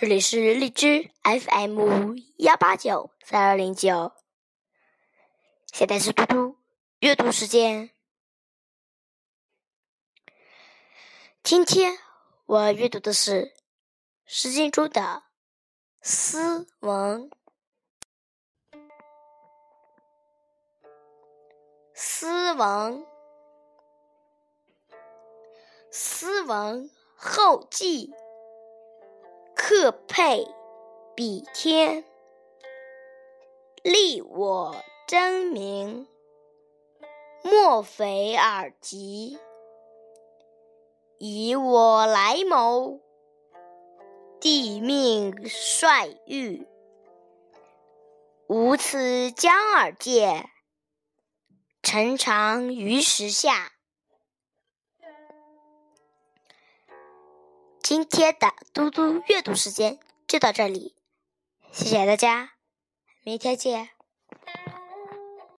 这里是荔枝 FM 幺八九三二零九，现在是嘟嘟阅读时间。今天我阅读的是《诗经》中的《斯文》。斯文，斯文后记。克佩比天，利我争名，莫非尔疾。以我来谋，帝命率御。吾此将而见，臣常于时下。今天的嘟嘟阅读时间就到这里，谢谢大家，明天见。